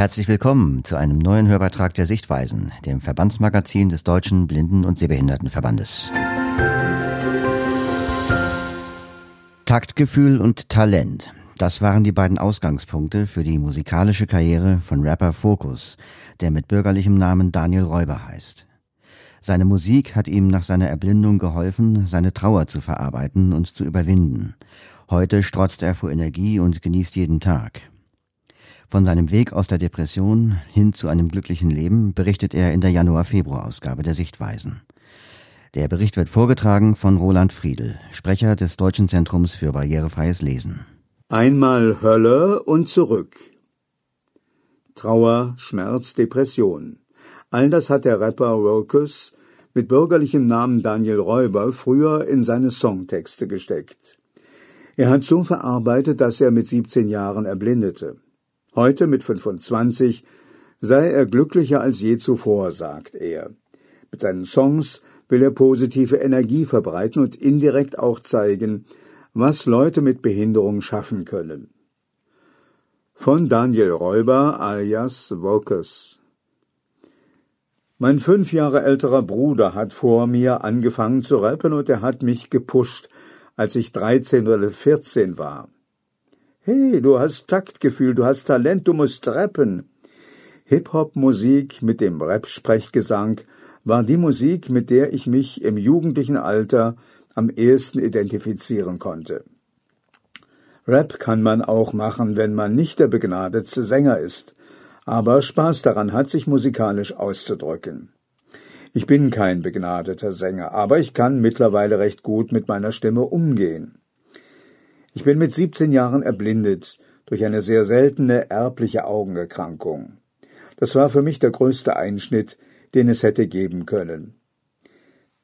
Herzlich willkommen zu einem neuen Hörbeitrag der Sichtweisen, dem Verbandsmagazin des Deutschen Blinden- und Sehbehindertenverbandes. Taktgefühl und Talent. Das waren die beiden Ausgangspunkte für die musikalische Karriere von Rapper Focus, der mit bürgerlichem Namen Daniel Räuber heißt. Seine Musik hat ihm nach seiner Erblindung geholfen, seine Trauer zu verarbeiten und zu überwinden. Heute strotzt er vor Energie und genießt jeden Tag. Von seinem Weg aus der Depression hin zu einem glücklichen Leben berichtet er in der Januar-Februar-Ausgabe der Sichtweisen. Der Bericht wird vorgetragen von Roland Friedel, Sprecher des Deutschen Zentrums für barrierefreies Lesen. Einmal Hölle und zurück. Trauer, Schmerz, Depression. All das hat der Rapper Rokus mit bürgerlichem Namen Daniel Räuber früher in seine Songtexte gesteckt. Er hat so verarbeitet, dass er mit 17 Jahren erblindete. Heute mit 25 sei er glücklicher als je zuvor, sagt er. Mit seinen Songs will er positive Energie verbreiten und indirekt auch zeigen, was Leute mit Behinderung schaffen können. Von Daniel Räuber alias Vocus Mein fünf Jahre älterer Bruder hat vor mir angefangen zu rappen und er hat mich gepusht, als ich 13 oder 14 war. Hey, du hast Taktgefühl, du hast Talent, du musst rappen. Hip-Hop-Musik mit dem Rap-Sprechgesang war die Musik, mit der ich mich im jugendlichen Alter am ehesten identifizieren konnte. Rap kann man auch machen, wenn man nicht der begnadetste Sänger ist, aber Spaß daran hat, sich musikalisch auszudrücken. Ich bin kein begnadeter Sänger, aber ich kann mittlerweile recht gut mit meiner Stimme umgehen. Ich bin mit 17 Jahren erblindet durch eine sehr seltene erbliche Augenerkrankung. Das war für mich der größte Einschnitt, den es hätte geben können.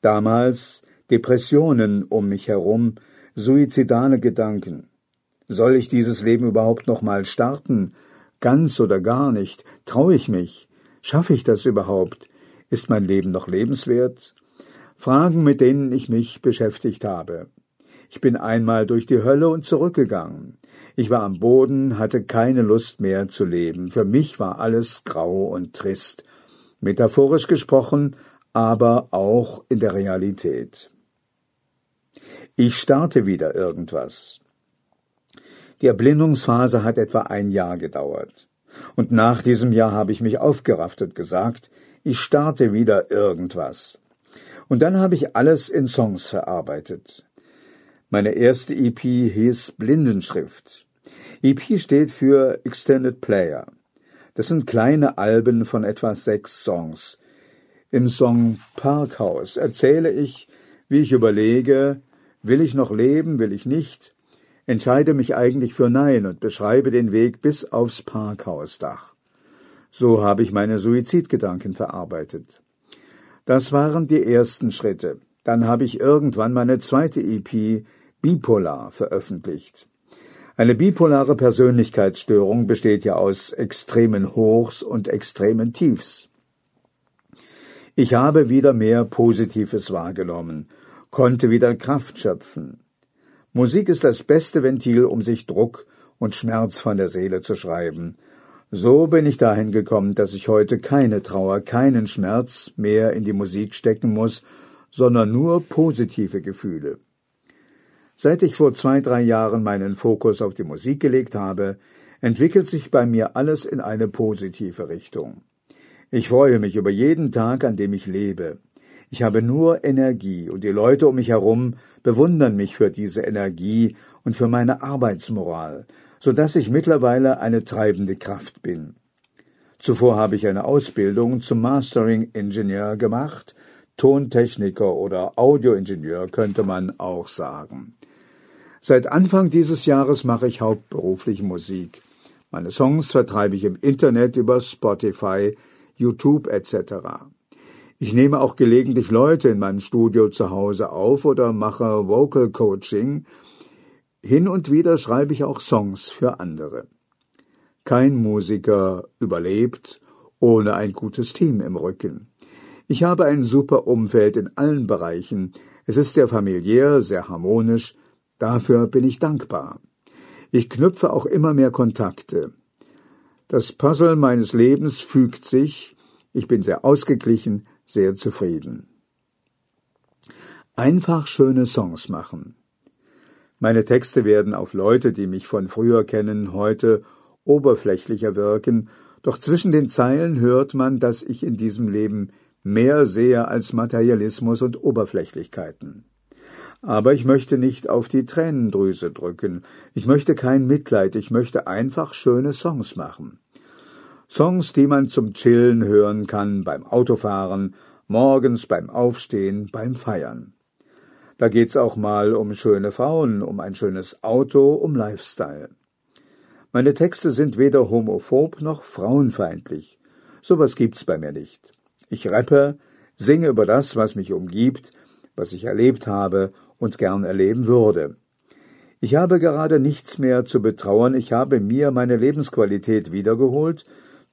Damals Depressionen um mich herum, suizidale Gedanken. Soll ich dieses Leben überhaupt noch mal starten? Ganz oder gar nicht? Traue ich mich? Schaffe ich das überhaupt? Ist mein Leben noch lebenswert? Fragen, mit denen ich mich beschäftigt habe. Ich bin einmal durch die Hölle und zurückgegangen. Ich war am Boden, hatte keine Lust mehr zu leben. Für mich war alles grau und trist. Metaphorisch gesprochen, aber auch in der Realität. Ich starte wieder irgendwas. Die Erblindungsphase hat etwa ein Jahr gedauert. Und nach diesem Jahr habe ich mich aufgerafft und gesagt, ich starte wieder irgendwas. Und dann habe ich alles in Songs verarbeitet. Meine erste EP hieß Blindenschrift. EP steht für Extended Player. Das sind kleine Alben von etwa sechs Songs. Im Song Parkhaus erzähle ich, wie ich überlege, will ich noch leben, will ich nicht, entscheide mich eigentlich für Nein und beschreibe den Weg bis aufs Parkhausdach. So habe ich meine Suizidgedanken verarbeitet. Das waren die ersten Schritte. Dann habe ich irgendwann meine zweite EP Bipolar veröffentlicht. Eine bipolare Persönlichkeitsstörung besteht ja aus extremen Hochs und extremen Tiefs. Ich habe wieder mehr Positives wahrgenommen, konnte wieder Kraft schöpfen. Musik ist das beste Ventil, um sich Druck und Schmerz von der Seele zu schreiben. So bin ich dahin gekommen, dass ich heute keine Trauer, keinen Schmerz mehr in die Musik stecken muss, sondern nur positive Gefühle. Seit ich vor zwei, drei Jahren meinen Fokus auf die Musik gelegt habe, entwickelt sich bei mir alles in eine positive Richtung. Ich freue mich über jeden Tag, an dem ich lebe. Ich habe nur Energie und die Leute um mich herum bewundern mich für diese Energie und für meine Arbeitsmoral, so dass ich mittlerweile eine treibende Kraft bin. Zuvor habe ich eine Ausbildung zum Mastering Engineer gemacht, Tontechniker oder Audioingenieur könnte man auch sagen. Seit Anfang dieses Jahres mache ich hauptberuflich Musik. Meine Songs vertreibe ich im Internet über Spotify, YouTube etc. Ich nehme auch gelegentlich Leute in meinem Studio zu Hause auf oder mache Vocal Coaching. Hin und wieder schreibe ich auch Songs für andere. Kein Musiker überlebt ohne ein gutes Team im Rücken. Ich habe ein super Umfeld in allen Bereichen. Es ist sehr familiär, sehr harmonisch, Dafür bin ich dankbar. Ich knüpfe auch immer mehr Kontakte. Das Puzzle meines Lebens fügt sich, ich bin sehr ausgeglichen, sehr zufrieden. Einfach schöne Songs machen. Meine Texte werden auf Leute, die mich von früher kennen, heute oberflächlicher wirken, doch zwischen den Zeilen hört man, dass ich in diesem Leben mehr sehe als Materialismus und Oberflächlichkeiten. Aber ich möchte nicht auf die Tränendrüse drücken, ich möchte kein Mitleid, ich möchte einfach schöne Songs machen. Songs, die man zum Chillen hören kann, beim Autofahren, morgens beim Aufstehen, beim Feiern. Da geht's auch mal um schöne Frauen, um ein schönes Auto, um Lifestyle. Meine Texte sind weder homophob noch frauenfeindlich. Sowas gibt's bei mir nicht. Ich rappe, singe über das, was mich umgibt, was ich erlebt habe und gern erleben würde. Ich habe gerade nichts mehr zu betrauern, ich habe mir meine Lebensqualität wiedergeholt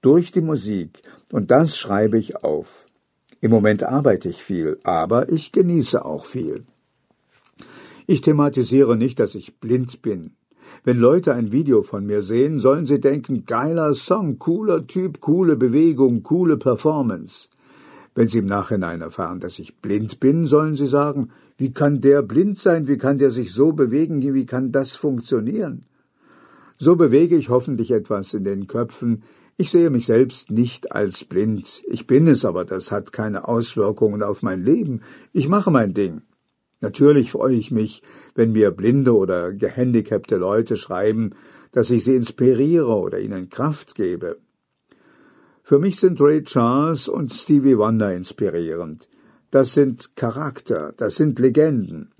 durch die Musik, und das schreibe ich auf. Im Moment arbeite ich viel, aber ich genieße auch viel. Ich thematisiere nicht, dass ich blind bin. Wenn Leute ein Video von mir sehen, sollen sie denken, geiler Song, cooler Typ, coole Bewegung, coole Performance. Wenn sie im Nachhinein erfahren, dass ich blind bin, sollen sie sagen, wie kann der blind sein, wie kann der sich so bewegen, wie kann das funktionieren? So bewege ich hoffentlich etwas in den Köpfen. Ich sehe mich selbst nicht als blind. Ich bin es, aber das hat keine Auswirkungen auf mein Leben. Ich mache mein Ding. Natürlich freue ich mich, wenn mir blinde oder gehandicapte Leute schreiben, dass ich sie inspiriere oder ihnen Kraft gebe. Für mich sind Ray Charles und Stevie Wonder inspirierend. Das sind Charakter, das sind Legenden.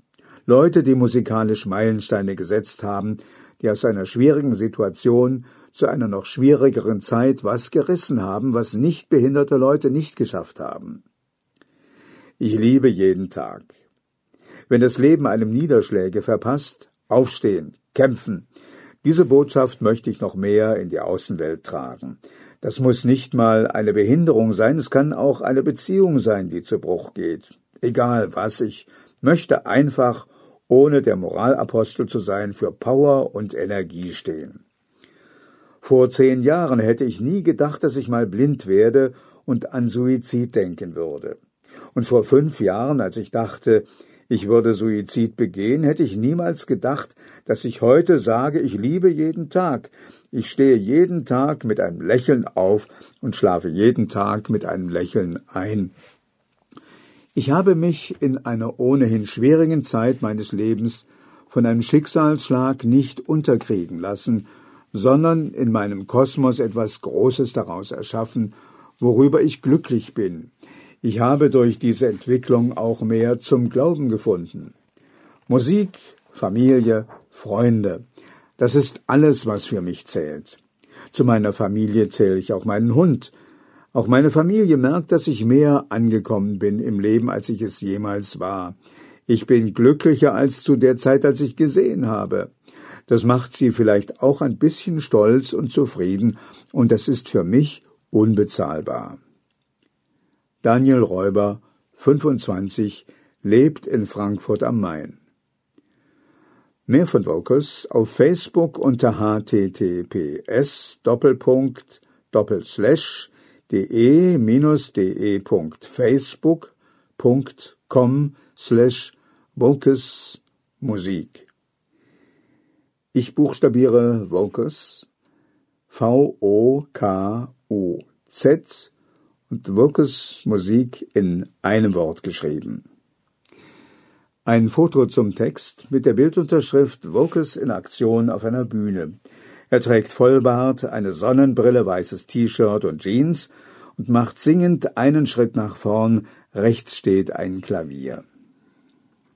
Leute, die musikalisch Meilensteine gesetzt haben, die aus einer schwierigen Situation zu einer noch schwierigeren Zeit was gerissen haben, was nicht behinderte Leute nicht geschafft haben. Ich liebe jeden Tag. Wenn das Leben einem Niederschläge verpasst, aufstehen, kämpfen. Diese Botschaft möchte ich noch mehr in die Außenwelt tragen. Das muss nicht mal eine Behinderung sein, es kann auch eine Beziehung sein, die zu Bruch geht. Egal was, ich möchte einfach, ohne der Moralapostel zu sein, für Power und Energie stehen. Vor zehn Jahren hätte ich nie gedacht, dass ich mal blind werde und an Suizid denken würde. Und vor fünf Jahren, als ich dachte, ich würde Suizid begehen, hätte ich niemals gedacht, dass ich heute sage, ich liebe jeden Tag. Ich stehe jeden Tag mit einem Lächeln auf und schlafe jeden Tag mit einem Lächeln ein. Ich habe mich in einer ohnehin schwierigen Zeit meines Lebens von einem Schicksalsschlag nicht unterkriegen lassen, sondern in meinem Kosmos etwas Großes daraus erschaffen, worüber ich glücklich bin, ich habe durch diese Entwicklung auch mehr zum Glauben gefunden. Musik, Familie, Freunde, das ist alles, was für mich zählt. Zu meiner Familie zähle ich auch meinen Hund. Auch meine Familie merkt, dass ich mehr angekommen bin im Leben, als ich es jemals war. Ich bin glücklicher als zu der Zeit, als ich gesehen habe. Das macht sie vielleicht auch ein bisschen stolz und zufrieden, und das ist für mich unbezahlbar. Daniel Räuber, 25, lebt in Frankfurt am Main. Mehr von Vocals auf Facebook unter https Doppelpunkt Doppelslash de minus de.facebook.com slash Vocus Musik. Ich buchstabiere Vocus V-O-K-U-Z und Wirkes Musik in einem Wort geschrieben. Ein Foto zum Text mit der Bildunterschrift Vokes in Aktion auf einer Bühne. Er trägt Vollbart, eine Sonnenbrille, weißes T-Shirt und Jeans und macht singend einen Schritt nach vorn. Rechts steht ein Klavier.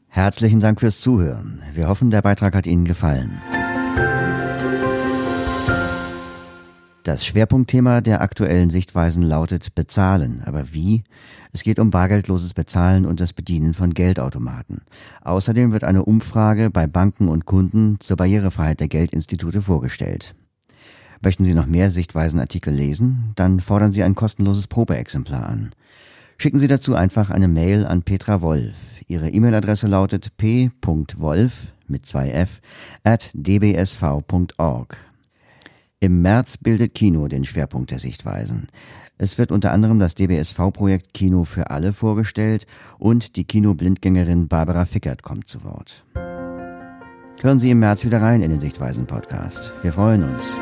Herzlichen Dank fürs Zuhören. Wir hoffen, der Beitrag hat Ihnen gefallen. Das Schwerpunktthema der aktuellen Sichtweisen lautet Bezahlen. Aber wie? Es geht um bargeldloses Bezahlen und das Bedienen von Geldautomaten. Außerdem wird eine Umfrage bei Banken und Kunden zur Barrierefreiheit der Geldinstitute vorgestellt. Möchten Sie noch mehr Sichtweisenartikel lesen? Dann fordern Sie ein kostenloses Probeexemplar an. Schicken Sie dazu einfach eine Mail an Petra Wolf. Ihre E-Mail-Adresse lautet p.wolf mit zwei f at dbsv.org. Im März bildet Kino den Schwerpunkt der Sichtweisen. Es wird unter anderem das DBSV-Projekt Kino für alle vorgestellt und die Kinoblindgängerin Barbara Fickert kommt zu Wort. Hören Sie im März wieder rein in den Sichtweisen-Podcast. Wir freuen uns.